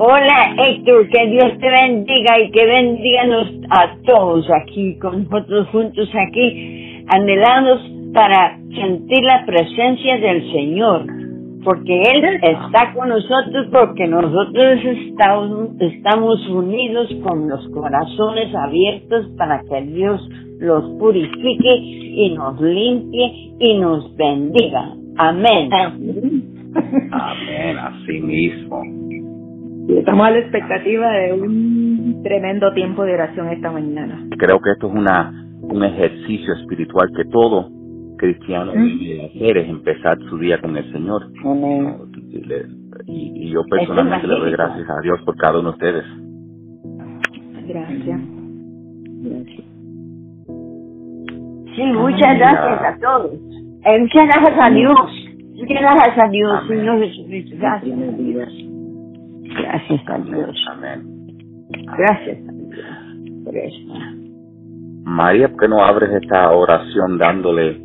Hola Héctor, que Dios te bendiga y que bendiga a todos aquí, con nosotros juntos aquí, anhelados para sentir la presencia del Señor, porque Él está con nosotros, porque nosotros estamos, estamos unidos con los corazones abiertos para que Dios los purifique y nos limpie y nos bendiga. Amén. Amén, así mismo. Estamos a la expectativa de un tremendo tiempo de oración esta mañana. Creo que esto es una un ejercicio espiritual que todo cristiano debe hacer, es empezar su día con el Señor. Amén. Y, yo personalmente le doy gracias a Dios por cada uno de ustedes. Gracias. Gracias. Sí, muchas gracias a todos. Eh, muchas gracias a Dios. Muchas gracias a Dios, Señor Jesucristo. Gracias a Dios. Gracias a Dios. Amén. Gracias a Dios por eso. María, ¿por qué no abres esta oración dándole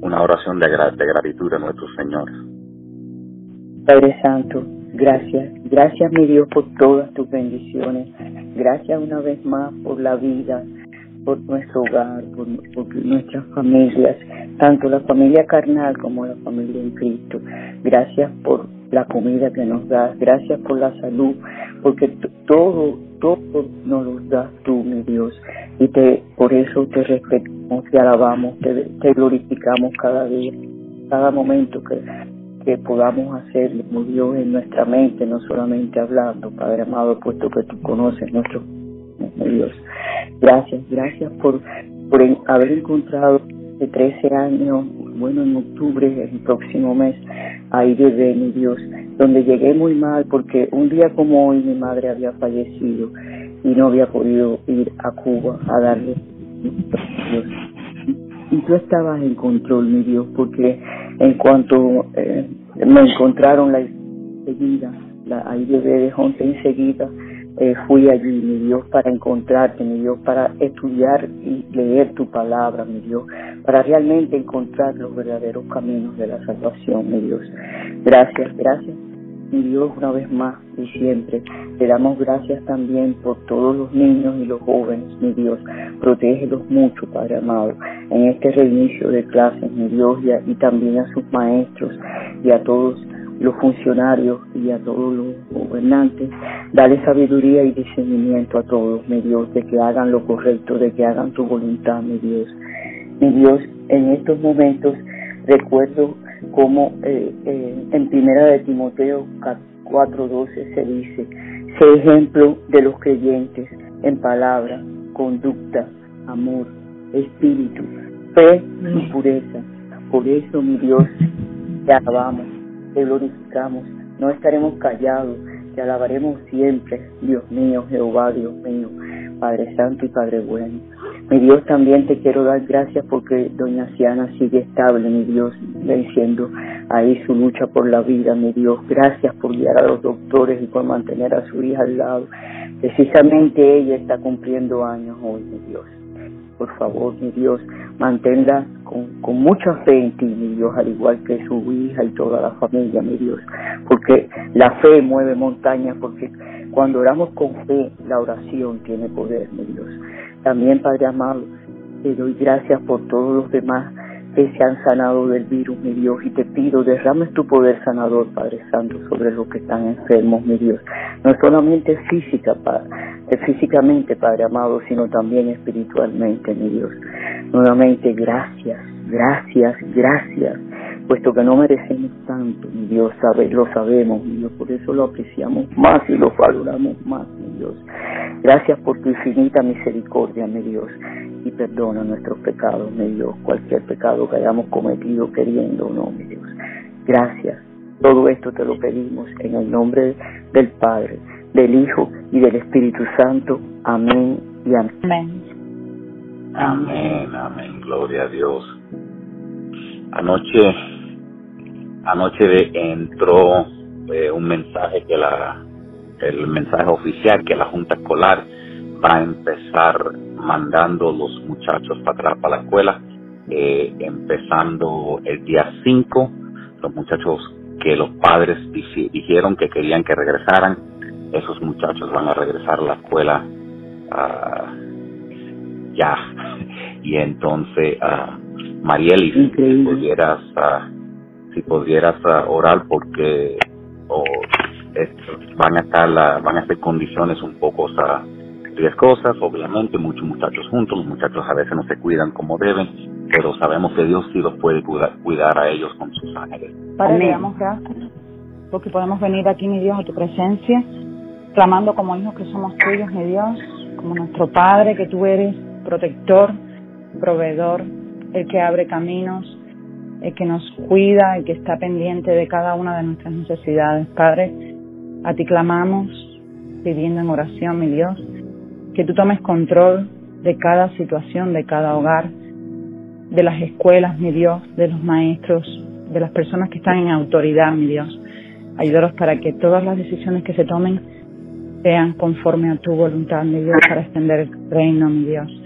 una oración de, de gratitud a nuestro Señor? Padre Santo, gracias. Gracias, mi Dios, por todas tus bendiciones. Gracias una vez más por la vida, por nuestro hogar, por, nuestras familias, tanto la familia carnal como la familia en Cristo. Gracias por la comida que nos das, gracias por la salud, porque todo, todo nos lo das tú, mi Dios, y te, por eso te respetamos, te alabamos, te, glorificamos cada día, cada momento que, que podamos hacerlo, mi Dios, en nuestra mente, no solamente hablando, Padre amado, puesto que tú conoces nuestro Dios. Gracias, gracias por, por haber encontrado de 13 años, bueno, en octubre, el próximo mes, ahí bebé, mi Dios, donde llegué muy mal porque un día como hoy mi madre había fallecido y no había podido ir a Cuba a darle Dios. Y tú estabas en control, mi Dios, porque en cuanto eh, me encontraron la enseguida, la ahí bebé de Jonte enseguida, eh, fui allí, mi Dios, para encontrarte, mi Dios, para estudiar y leer tu palabra, mi Dios, para realmente encontrar los verdaderos caminos de la salvación, mi Dios. Gracias, gracias, mi Dios, una vez más y siempre. Te damos gracias también por todos los niños y los jóvenes, mi Dios. Protégelos mucho, Padre amado, en este reinicio de clases, mi Dios, y, y también a sus maestros y a todos los funcionarios y a todos los gobernantes, dale sabiduría y discernimiento a todos, mi Dios, de que hagan lo correcto, de que hagan tu voluntad, mi Dios. Mi Dios, en estos momentos recuerdo como eh, eh, en primera de Timoteo 4:12 se dice, sé ejemplo de los creyentes en palabra, conducta, amor, espíritu, fe y pureza. Por eso, mi Dios, te alabamos te glorificamos, no estaremos callados, te alabaremos siempre, Dios mío, Jehová, Dios mío, Padre Santo y Padre bueno. Mi Dios, también te quiero dar gracias porque doña Ciana sigue estable, mi Dios, venciendo ahí su lucha por la vida, mi Dios. Gracias por guiar a los doctores y por mantener a su hija al lado. Precisamente ella está cumpliendo años hoy, mi Dios por favor, mi Dios, manténla con, con mucha fe en ti, mi Dios, al igual que su hija y toda la familia, mi Dios, porque la fe mueve montañas, porque cuando oramos con fe, la oración tiene poder, mi Dios. También, Padre amado, te doy gracias por todos los demás que se han sanado del virus, mi Dios, y te pido, derrames tu poder sanador, Padre Santo, sobre los que están enfermos, mi Dios. No solamente física, físicamente, Padre amado, sino también espiritualmente, mi Dios. Nuevamente, gracias, gracias, gracias, puesto que no merecemos tanto, mi Dios, sabe, lo sabemos, mi Dios, por eso lo apreciamos más y lo valoramos más, mi Dios. Gracias por tu infinita misericordia, mi Dios y perdona nuestros pecados, mi Dios, cualquier pecado que hayamos cometido queriendo o no, mi Dios. Gracias. Todo esto te lo pedimos en el nombre del Padre, del Hijo y del Espíritu Santo. Amén y amén. Amén, amén, gloria a Dios. Anoche, anoche entró eh, un mensaje que la, el mensaje oficial que la Junta Escolar va a empezar mandando los muchachos para atrás para la escuela, eh, empezando el día 5, los muchachos que los padres dijeron que querían que regresaran, esos muchachos van a regresar a la escuela ah, ya. Y entonces, uh, Marieli, si pudieras, si pudieras orar porque van a estar van a ser condiciones un poco riesgosas, obviamente, muchos muchachos juntos, los muchachos a veces no se cuidan como deben, pero sabemos que Dios sí los puede cuidar, a ellos con sus ángeles. Padre, le damos gracias porque podemos venir aquí, mi Dios, a tu presencia, clamando como hijos que somos tuyos, mi Dios, como nuestro Padre, que tú eres protector, proveedor, el que abre caminos, el que nos cuida, el que está pendiente de cada una de nuestras necesidades. Padre, a ti clamamos, pidiendo en oración, mi Dios, que tú tomes control de cada situación, de cada hogar, de las escuelas, mi Dios, de los maestros, de las personas que están en autoridad, mi Dios. Ayúdalos para que todas las decisiones que se tomen sean conforme a tu voluntad, mi Dios, para extender el reino, mi Dios.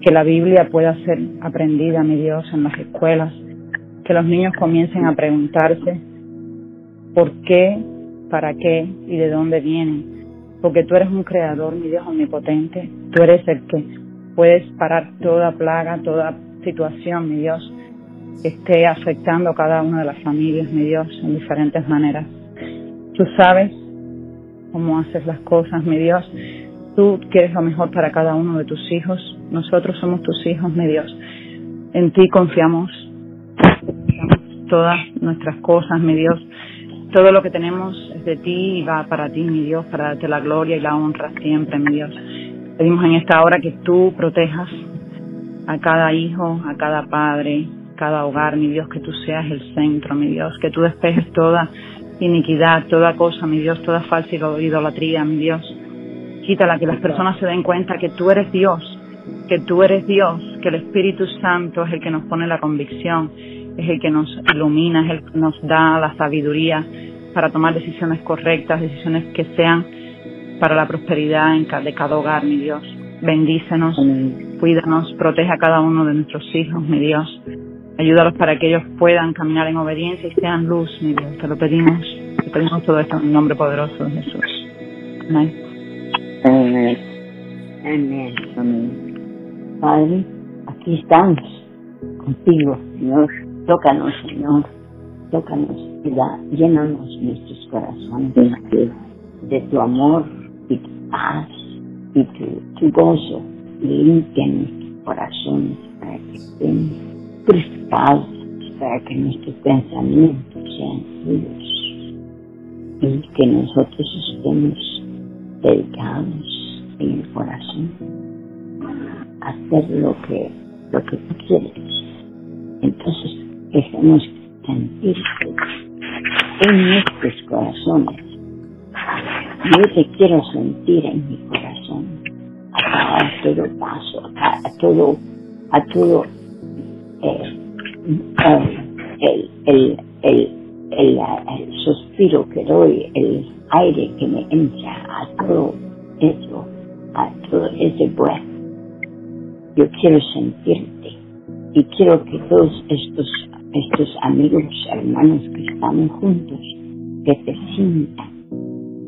Que la Biblia pueda ser aprendida, mi Dios, en las escuelas. Que los niños comiencen a preguntarse por qué, para qué y de dónde vienen porque tú eres un creador, mi Dios omnipotente, tú eres el que puedes parar toda plaga, toda situación, mi Dios, que esté afectando a cada una de las familias, mi Dios, en diferentes maneras. Tú sabes cómo haces las cosas, mi Dios. Tú quieres lo mejor para cada uno de tus hijos. Nosotros somos tus hijos, mi Dios. En ti confiamos, todas nuestras cosas, mi Dios. Todo lo que tenemos es de ti y va para ti, mi Dios, para darte la gloria y la honra siempre, mi Dios. Pedimos en esta hora que tú protejas a cada hijo, a cada padre, cada hogar, mi Dios, que tú seas el centro, mi Dios, que tú despejes toda iniquidad, toda cosa, mi Dios, toda falsa idolatría, mi Dios. Quítala, que las personas se den cuenta que tú eres Dios, que tú eres Dios, que el Espíritu Santo es el que nos pone la convicción, es el que nos ilumina, es el que nos da la sabiduría para tomar decisiones correctas, decisiones que sean para la prosperidad de cada hogar, mi Dios. Bendícenos, cuídanos, protege a cada uno de nuestros hijos, mi Dios. Ayúdalos para que ellos puedan caminar en obediencia y sean luz, mi Dios. Te lo pedimos, te pedimos todo esto en el nombre poderoso de Jesús. Amén. Amén. Amén. Amén. Padre, aquí estamos contigo, Señor Tócanos, Señor. Tócanos y da, llénanos nuestros corazones de, tu amor y tu paz y tu, gozo. Limpia nuestros corazones para que estén crispados, para que nuestros pensamientos sean tuyos y que nosotros estemos dedicados en el corazón a hacer lo que, lo que tú quieres. Entonces, dejemos sentirte en nuestros corazones. Yo te quiero sentir en mi corazón, a todo paso, a, todo, a todo eh, el, el, el, el, suspiro que doy, el aire que me entra, a todo eso, a todo ese breath. Yo quiero sentirte y quiero que todos estos estos amigos, hermanos que estamos juntos, que te sientan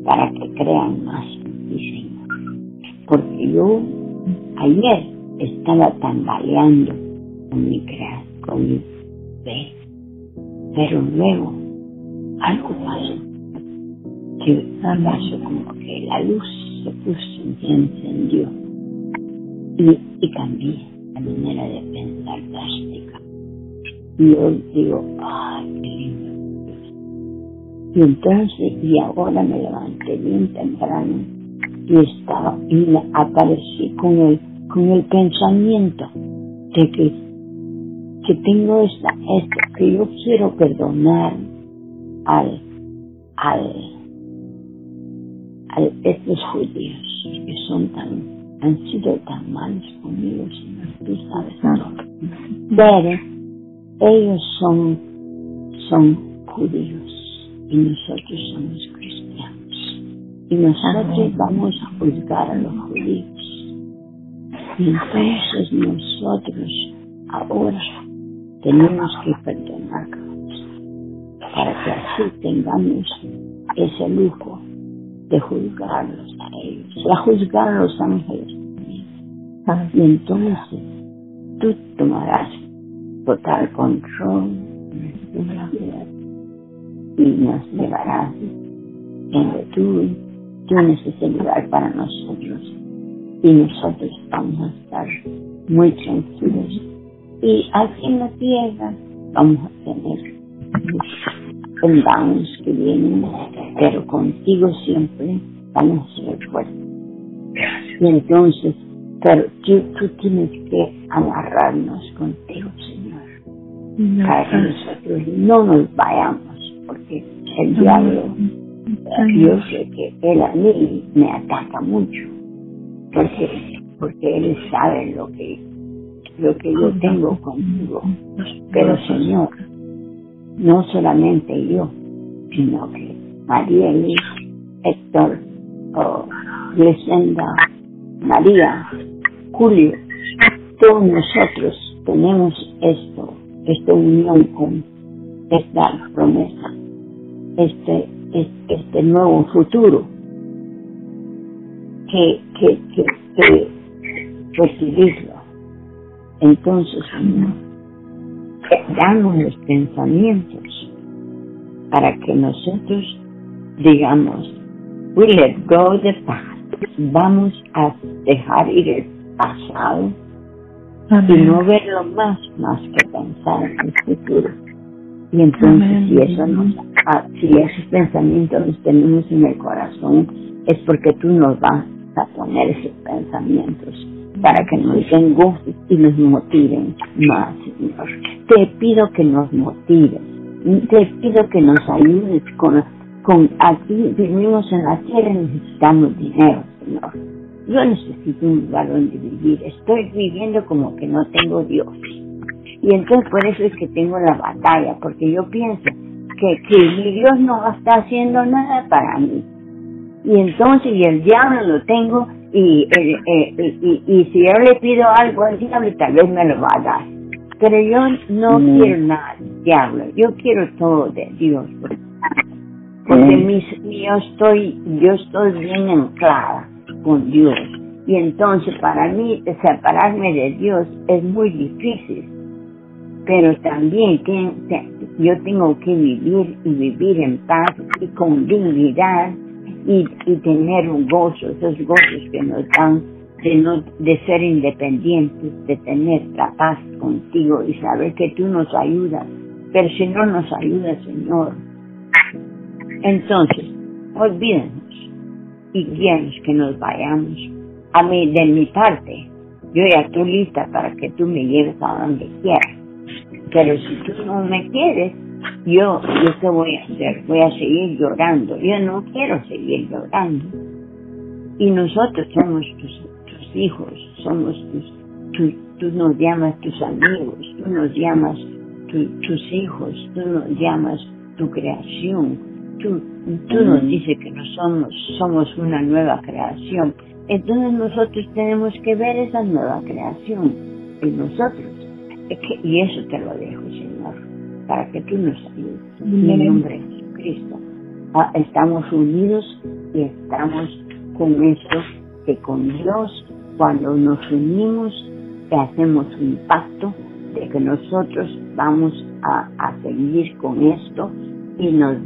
para que crean más en ti, Señor. Porque yo ayer estaba tambaleando con mi creación, con mi fe, pero luego algo pasó, que pasó como que la luz se puso y encendió y, y cambié la manera de pensar drástica y yo digo, ay, qué lindo. Y entonces, y ahora me levanté bien temprano y estaba, y me aparecí con el, con el pensamiento de que, que tengo esta, esto, que yo quiero perdonar al, al, a estos judíos que son tan, han sido tan malos conmigo, Señor, tú sabes todo. Pero, ellos son, son judíos y nosotros somos cristianos. Y nosotros vamos a juzgar a los judíos. Y entonces nosotros ahora tenemos que perdonar para que así tengamos ese lujo de juzgarlos a ellos, a juzgar a los ángeles. Y entonces tú tomarás total control de la vida y nos llevarás donde tú tienes ese lugar para nosotros. Y nosotros vamos a estar muy tranquilos. Y aquí en la tierra vamos a tener muchos que vienen pero contigo siempre vamos a ser fuertes. Y entonces pero tú, tú tienes que amarrarnos contigo Señor. Para que nosotros no nos vayamos porque el diablo yo sé que él a mí me ataca mucho porque porque él sabe lo que lo que yo tengo conmigo. Pero señor no solamente yo sino que María Luis Héctor oh, María Julio todos nosotros tenemos esto esta unión con esta promesa este este, nuevo futuro que, que, que, que recibirlo. Entonces, Señor, damos los pensamientos para que nosotros digamos, we let go the past. Vamos a dejar ir el pasado y no verlo más, más que pensar en el futuro. Y entonces, si eso nos, ah, si esos pensamientos los tenemos en el corazón, es porque tú nos vas a poner esos pensamientos para que nos den gozo y nos motiven más, Señor. Te pido que nos motives, te pido que nos ayudes con, con aquí vivimos en la tierra y necesitamos dinero, Señor. Yo necesito un lugar donde vivir. Estoy viviendo como que no tengo Dios. Y entonces por eso es que tengo la batalla, porque yo pienso que, que mi Dios no está haciendo nada para mí. Y entonces, y el diablo lo tengo, y, eh, eh, y, y, si yo le pido algo al diablo, tal vez me lo va a dar. Pero yo no mm. quiero nada del diablo, yo quiero todo de Dios. Porque mm. mis, yo, estoy, yo estoy bien anclada con Dios. Y entonces para mí separarme de Dios es muy difícil pero también que, yo tengo que vivir y vivir en paz y con dignidad y, y tener un gozo, esos gozos que nos dan de, no, de ser independientes, de tener la paz contigo y saber que tú nos ayudas, pero si no nos ayudas, Señor, entonces, olvídanos y guíanos que nos vayamos. A mí, de mi parte, yo ya estoy lista para que tú me lleves a donde quieras pero si tú no me quieres, yo, yo qué voy a hacer? Voy a seguir llorando. Yo no quiero seguir llorando. Y nosotros somos tus, tus hijos, somos tus, tú nos llamas tus amigos, tú nos llamas tus hijos, tú nos llamas tu creación, tú, tú nos dices que no somos, somos una nueva creación. Entonces nosotros tenemos que ver esa nueva creación en nosotros y eso te lo dejo, Señor, para que tú nos ayudes. En el nombre de Jesucristo. Ah, estamos unidos y estamos con esto que con Dios, cuando nos unimos, hacemos un pacto de que nosotros vamos a, a seguir con esto y nos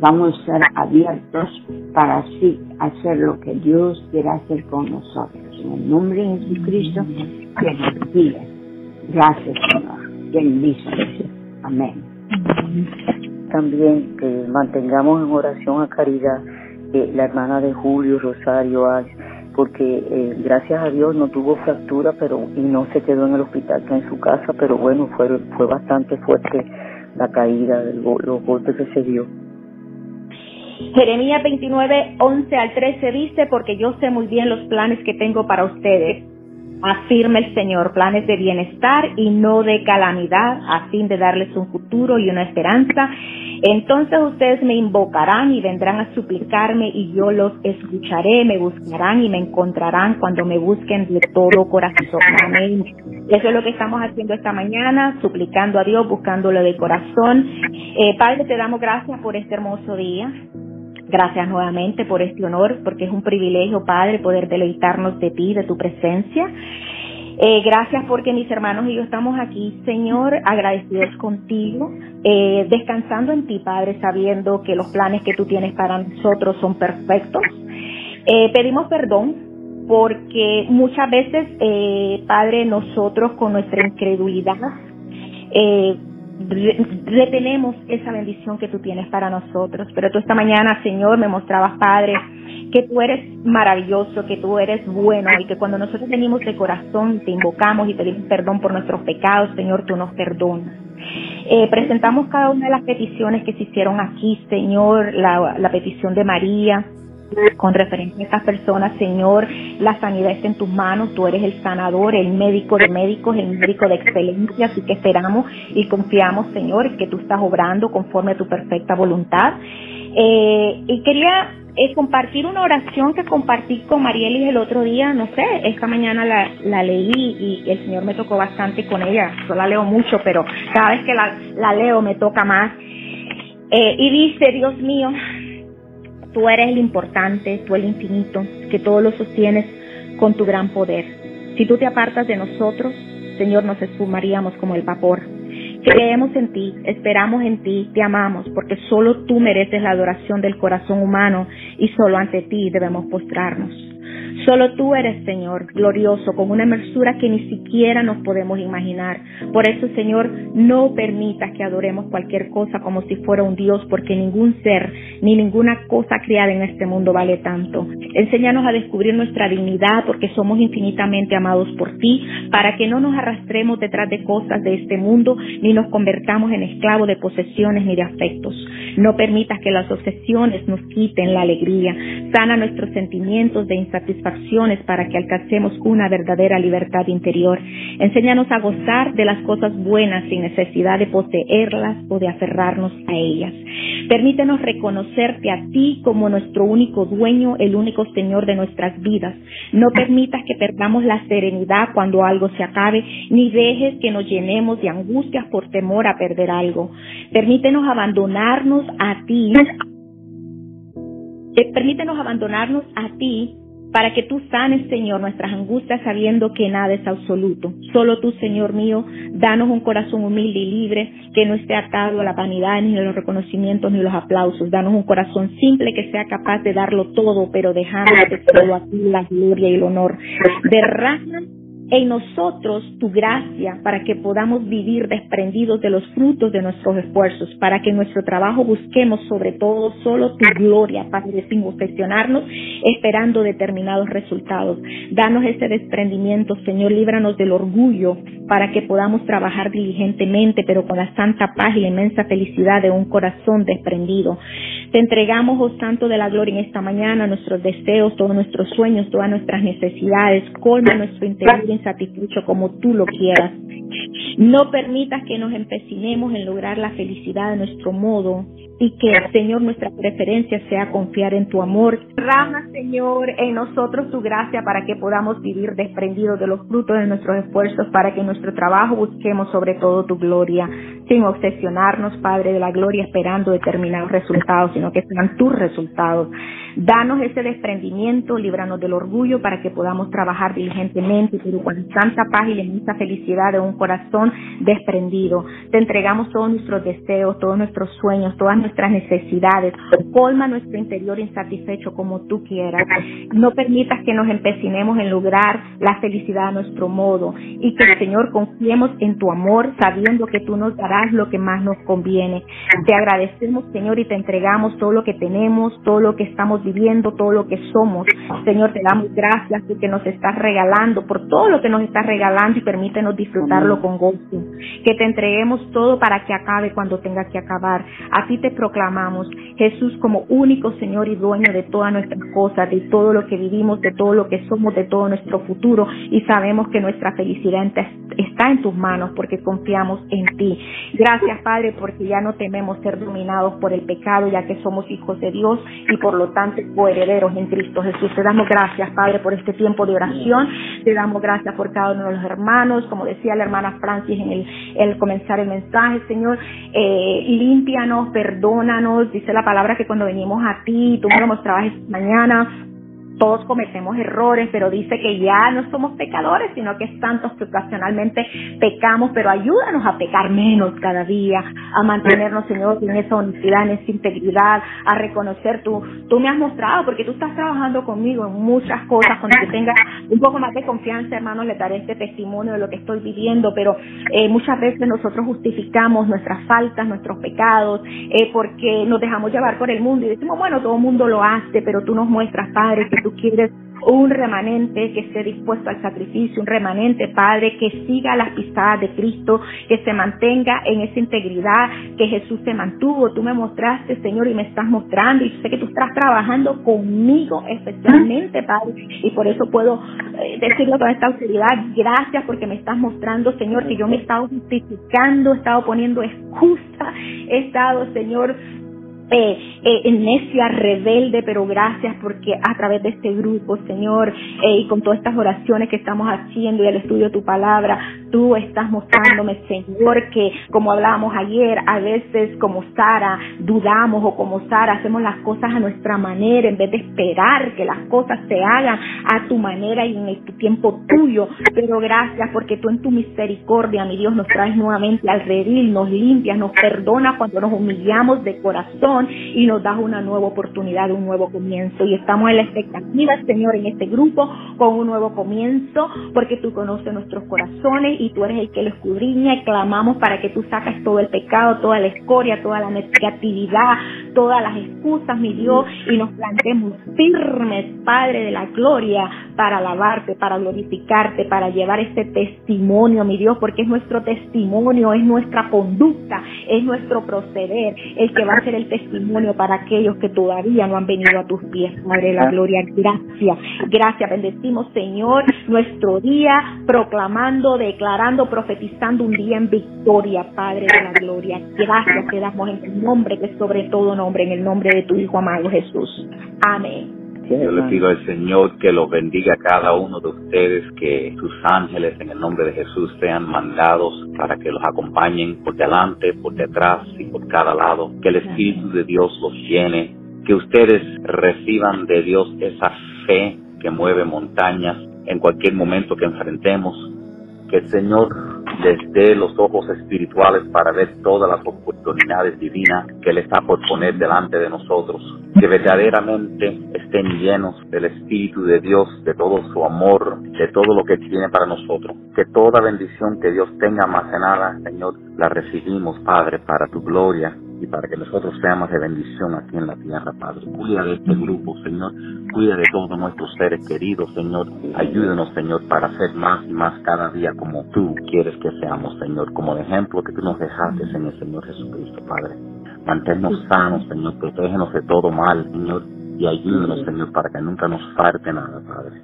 vamos a ser abiertos para así hacer lo que Dios quiera hacer con nosotros. En el nombre de Jesucristo, que nos guíe Gracias, Señor. Bendice. Amén. También que mantengamos en oración a Caridad, eh, la hermana de Julio Rosario porque eh, gracias a Dios no tuvo fractura pero y no se quedó en el hospital, está en su casa, pero bueno, fue, fue bastante fuerte la caída, de los golpes que se dio. Jeremías 29, 11 al 13 dice, porque yo sé muy bien los planes que tengo para ustedes afirma el Señor, planes de bienestar y no de calamidad, a fin de darles un futuro y una esperanza. Entonces ustedes me invocarán y vendrán a suplicarme y yo los escucharé, me buscarán y me encontrarán cuando me busquen de todo corazón. Amén. Eso es lo que estamos haciendo esta mañana, suplicando a Dios, buscándolo de corazón. Eh, Padre, te damos gracias por este hermoso día. Gracias nuevamente por este honor, porque es un privilegio, Padre, poder deleitarnos de ti, de tu presencia. Eh, gracias porque mis hermanos y yo estamos aquí, Señor, agradecidos contigo, eh, descansando en ti, Padre, sabiendo que los planes que tú tienes para nosotros son perfectos. Eh, pedimos perdón porque muchas veces, eh, Padre, nosotros con nuestra incredulidad eh, retenemos esa bendición que tú tienes para nosotros. Pero tú esta mañana, Señor, me mostrabas, Padre, que tú eres maravilloso, que tú eres bueno y que cuando nosotros venimos de corazón te invocamos y pedimos perdón por nuestros pecados, Señor, tú nos perdonas. Eh, presentamos cada una de las peticiones que se hicieron aquí, Señor, la, la petición de María, con referencia a estas personas, Señor, la sanidad está en tus manos, tú eres el sanador, el médico de médicos, el médico de excelencia, así que esperamos y confiamos, Señor, que tú estás obrando conforme a tu perfecta voluntad. Eh, y quería eh, compartir una oración que compartí con Marielis el otro día, no sé, esta mañana la, leí y el Señor me tocó bastante con ella, yo la leo mucho, pero cada vez que la, la leo me toca más. Eh, y dice, Dios mío, Tú eres el importante, tú el infinito, que todo lo sostienes con tu gran poder. Si tú te apartas de nosotros, Señor, nos esfumaríamos como el vapor. Creemos en ti, esperamos en ti, te amamos, porque solo tú mereces la adoración del corazón humano y solo ante ti debemos postrarnos. Solo tú eres, Señor, glorioso, con una hermosura que ni siquiera nos podemos imaginar. Por eso, Señor, no permitas que adoremos cualquier cosa como si fuera un Dios, porque ningún ser ni ninguna cosa creada en este mundo vale tanto. Enséñanos a descubrir nuestra dignidad, porque somos infinitamente amados por ti, para que no nos arrastremos detrás de cosas de este mundo, ni nos convertamos en esclavos de posesiones ni de afectos. No permitas que las obsesiones nos quiten la alegría. Sana nuestros sentimientos de insatisfacciones para que alcancemos una verdadera libertad interior. Enséñanos a gozar de las cosas buenas sin necesidad de poseerlas o de aferrarnos a ellas. Permítenos reconocerte a ti como nuestro único dueño, el único Señor de nuestras vidas. No permitas que perdamos la serenidad cuando algo se acabe, ni dejes que nos llenemos de angustias por temor a perder algo. Permítenos abandonarnos a ti. Eh, permítenos abandonarnos a ti para que tú sanes, Señor, nuestras angustias sabiendo que nada es absoluto. Solo tú, Señor mío, danos un corazón humilde y libre que no esté atado a la vanidad ni a los reconocimientos ni los aplausos. Danos un corazón simple que sea capaz de darlo todo, pero dejándote todo a ti la gloria y el honor. Derrama en nosotros tu gracia para que podamos vivir desprendidos de los frutos de nuestros esfuerzos, para que en nuestro trabajo busquemos sobre todo solo tu gloria, Padre, sin obsesionarnos, esperando determinados resultados. Danos ese desprendimiento, Señor, líbranos del orgullo para que podamos trabajar diligentemente, pero con la santa paz y la inmensa felicidad de un corazón desprendido. Te entregamos, oh Santo de la Gloria, en esta mañana nuestros deseos, todos nuestros sueños, todas nuestras necesidades, colma nuestro interior satisfecho como tú lo quieras. No permitas que nos empecinemos en lograr la felicidad de nuestro modo y que, Señor, nuestra preferencia sea confiar en tu amor. Rama, Señor, en nosotros tu gracia para que podamos vivir desprendidos de los frutos de nuestros esfuerzos, para que en nuestro trabajo busquemos sobre todo tu gloria, sin obsesionarnos, Padre de la gloria, esperando determinados resultados, sino que sean tus resultados. Danos ese desprendimiento, líbranos del orgullo para que podamos trabajar diligentemente, pero con tanta paz y inmensa felicidad de un corazón desprendido. Te entregamos todos nuestros deseos, todos nuestros sueños, todas nuestras necesidades. Colma nuestro interior insatisfecho como tú quieras. No permitas que nos empecinemos en lograr la felicidad a nuestro modo y que, Señor, confiemos en tu amor, sabiendo que tú nos darás lo que más nos conviene. Te agradecemos, Señor, y te entregamos todo lo que tenemos, todo lo que estamos viviendo, todo lo que somos. Señor, te damos gracias porque nos estás regalando, por todo lo que nos estás regalando y permítenos disfrutarlo con gozo. Que te entreguemos todo para que acabe cuando tenga que acabar. Así te proclamamos Jesús como único Señor y dueño de todas nuestras cosas, de todo lo que vivimos, de todo lo que somos, de todo nuestro futuro y sabemos que nuestra felicidad está en tus manos porque confiamos en ti. Gracias, Padre, porque ya no tememos ser dominados por el pecado, ya que somos hijos de Dios y por lo tanto coherederos en Cristo Jesús. Te damos gracias, Padre, por este tiempo de oración. Te damos gracias por cada uno de los hermanos, como decía la hermana Francis en el, el comenzar el mensaje, Señor. Eh, límpianos, perdónanos. Dice la palabra que cuando venimos a ti, tú me lo mostrabas mañana, todos cometemos errores, pero dice que ya no somos pecadores, sino que es tantos que ocasionalmente pecamos, pero ayúdanos a pecar menos cada día, a mantenernos, Señor, en esa honestidad, en esa integridad, a reconocer tú, tú me has mostrado, porque tú estás trabajando conmigo en muchas cosas, cuando que tengas un poco más de confianza, hermano, le daré este testimonio de lo que estoy viviendo, pero eh, muchas veces nosotros justificamos nuestras faltas, nuestros pecados, eh, porque nos dejamos llevar por el mundo y decimos, bueno, todo el mundo lo hace, pero tú nos muestras, Padre, que tú quieres un remanente que esté dispuesto al sacrificio, un remanente, Padre, que siga las pisadas de Cristo, que se mantenga en esa integridad que Jesús se mantuvo. Tú me mostraste, Señor, y me estás mostrando, y sé que tú estás trabajando conmigo especialmente, Padre, y por eso puedo eh, decirlo con esta autoridad. Gracias porque me estás mostrando, Señor, que yo me he estado justificando, he estado poniendo excusa, he estado, Señor, eh, eh, necia, rebelde, pero gracias porque a través de este grupo, Señor, eh, y con todas estas oraciones que estamos haciendo y el estudio de tu palabra, tú estás mostrándome, Señor, que como hablábamos ayer, a veces como Sara dudamos o como Sara hacemos las cosas a nuestra manera en vez de esperar que las cosas se hagan a tu manera y en el tiempo tuyo. Pero gracias porque tú en tu misericordia, mi Dios, nos traes nuevamente al redil, nos limpias, nos perdonas cuando nos humillamos de corazón y nos das una nueva oportunidad, un nuevo comienzo. Y estamos en la expectativa, Señor, en este grupo con un nuevo comienzo, porque tú conoces nuestros corazones y tú eres el que lo escudriña y clamamos para que tú saques todo el pecado, toda la escoria, toda la negatividad, todas las excusas, mi Dios, y nos plantemos firmes, Padre de la gloria, para alabarte, para glorificarte, para llevar este testimonio, mi Dios, porque es nuestro testimonio, es nuestra conducta, es nuestro proceder, el que va a ser el testimonio para aquellos que todavía no han venido a tus pies, Padre de la Gloria. Gracias, gracias. Bendecimos, Señor, nuestro día, proclamando, declarando, profetizando un día en victoria, Padre de la Gloria. Gracias te damos en el nombre que sobre todo nombre, en el nombre de tu Hijo amado Jesús. Amén. Yo le pido al Señor que los bendiga a cada uno de ustedes, que sus ángeles en el nombre de Jesús sean mandados para que los acompañen por delante, por detrás y por cada lado. Que el Espíritu de Dios los llene, que ustedes reciban de Dios esa fe que mueve montañas en cualquier momento que enfrentemos. Que el Señor les dé los ojos espirituales para ver todas las oportunidades divinas que Él está por poner delante de nosotros. Que verdaderamente estén llenos del Espíritu de Dios, de todo su amor, de todo lo que tiene para nosotros. Que toda bendición que Dios tenga almacenada, Señor, la recibimos, Padre, para tu gloria y para que nosotros seamos de bendición aquí en la tierra, Padre. Cuida de este grupo, Señor. Cuida de todos nuestros seres queridos, Señor. Ayúdenos, Señor, para ser más y más cada día como tú quieres que seamos, Señor. Como el ejemplo que tú nos dejaste en el Señor Jesucristo, Padre. Manténnos sanos, Señor. Protégenos de todo mal, Señor. Y ayúdenos, Señor, para que nunca nos falte nada, Padre.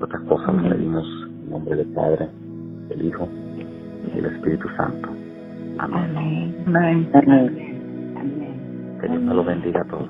Otras cosas le pedimos en nombre del Padre, del Hijo y del Espíritu Santo. Amén. Amén. Amén. Que Dios me lo bendiga a todos.